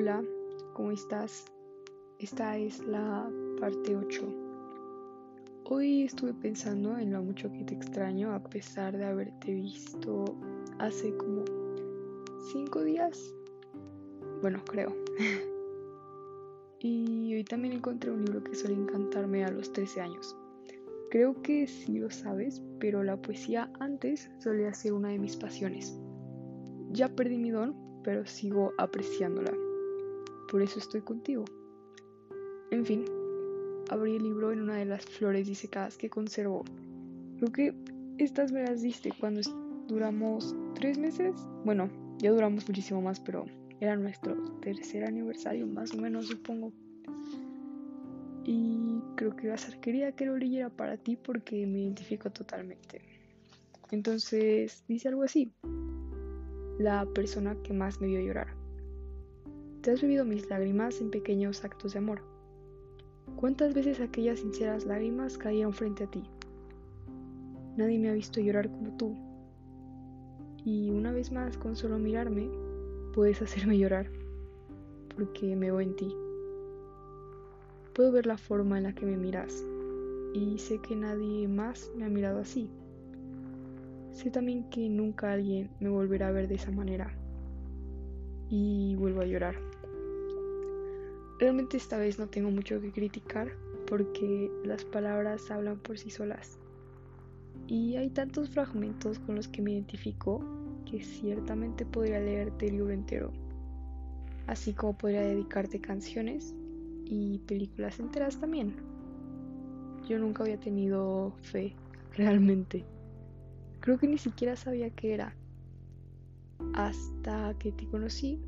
Hola, ¿cómo estás? Esta es la parte 8. Hoy estuve pensando en lo mucho que te extraño a pesar de haberte visto hace como 5 días. Bueno, creo. y hoy también encontré un libro que suele encantarme a los 13 años. Creo que sí lo sabes, pero la poesía antes solía ser una de mis pasiones. Ya perdí mi don, pero sigo apreciándola. Por eso estoy contigo. En fin, abrí el libro en una de las flores disecadas que conservo. Creo que estas me las diste cuando duramos tres meses. Bueno, ya duramos muchísimo más, pero era nuestro tercer aniversario, más o menos, supongo. Y creo que quería que lo leyera para ti porque me identifico totalmente. Entonces dice algo así. La persona que más me vio llorar. Te has bebido mis lágrimas en pequeños actos de amor. ¿Cuántas veces aquellas sinceras lágrimas caían frente a ti? Nadie me ha visto llorar como tú. Y una vez más, con solo mirarme, puedes hacerme llorar, porque me veo en ti. Puedo ver la forma en la que me miras, y sé que nadie más me ha mirado así. Sé también que nunca alguien me volverá a ver de esa manera. Y vuelvo a llorar. Realmente esta vez no tengo mucho que criticar porque las palabras hablan por sí solas. Y hay tantos fragmentos con los que me identifico que ciertamente podría leerte el libro entero. Así como podría dedicarte canciones y películas enteras también. Yo nunca había tenido fe, realmente. Creo que ni siquiera sabía qué era. Hasta que te conocí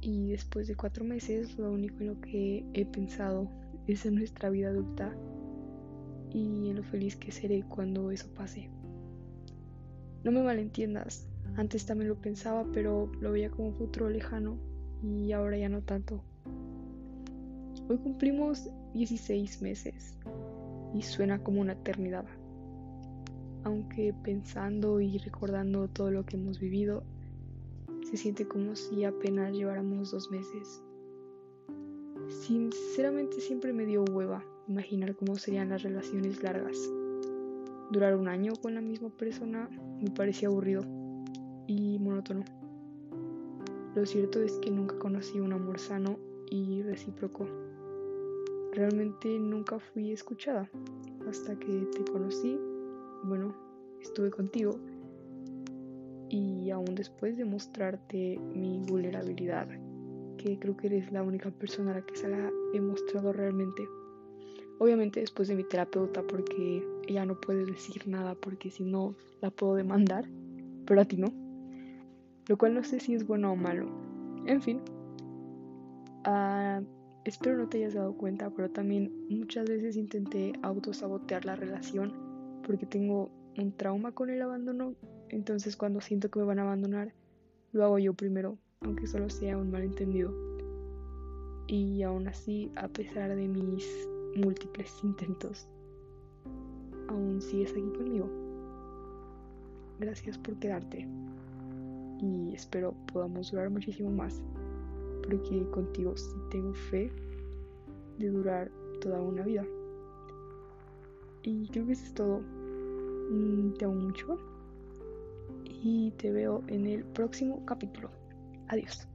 y después de cuatro meses lo único en lo que he pensado es en nuestra vida adulta y en lo feliz que seré cuando eso pase. No me malentiendas, antes también lo pensaba pero lo veía como un futuro lejano y ahora ya no tanto. Hoy cumplimos 16 meses y suena como una eternidad aunque pensando y recordando todo lo que hemos vivido, se siente como si apenas lleváramos dos meses. Sinceramente siempre me dio hueva imaginar cómo serían las relaciones largas. Durar un año con la misma persona me parecía aburrido y monótono. Lo cierto es que nunca conocí un amor sano y recíproco. Realmente nunca fui escuchada hasta que te conocí bueno, estuve contigo y aún después de mostrarte mi vulnerabilidad, que creo que eres la única persona a la que se la he mostrado realmente. Obviamente después de mi terapeuta porque ella no puede decir nada porque si no la puedo demandar, pero a ti no. Lo cual no sé si es bueno o malo. En fin, uh, espero no te hayas dado cuenta, pero también muchas veces intenté autosabotear la relación porque tengo un trauma con el abandono, entonces cuando siento que me van a abandonar, lo hago yo primero, aunque solo sea un malentendido. Y aún así, a pesar de mis múltiples intentos, aún sigues aquí conmigo. Gracias por quedarte y espero podamos durar muchísimo más, porque contigo sí tengo fe de durar toda una vida. Y creo que eso es todo. Mm, te amo mucho. Y te veo en el próximo capítulo. Adiós.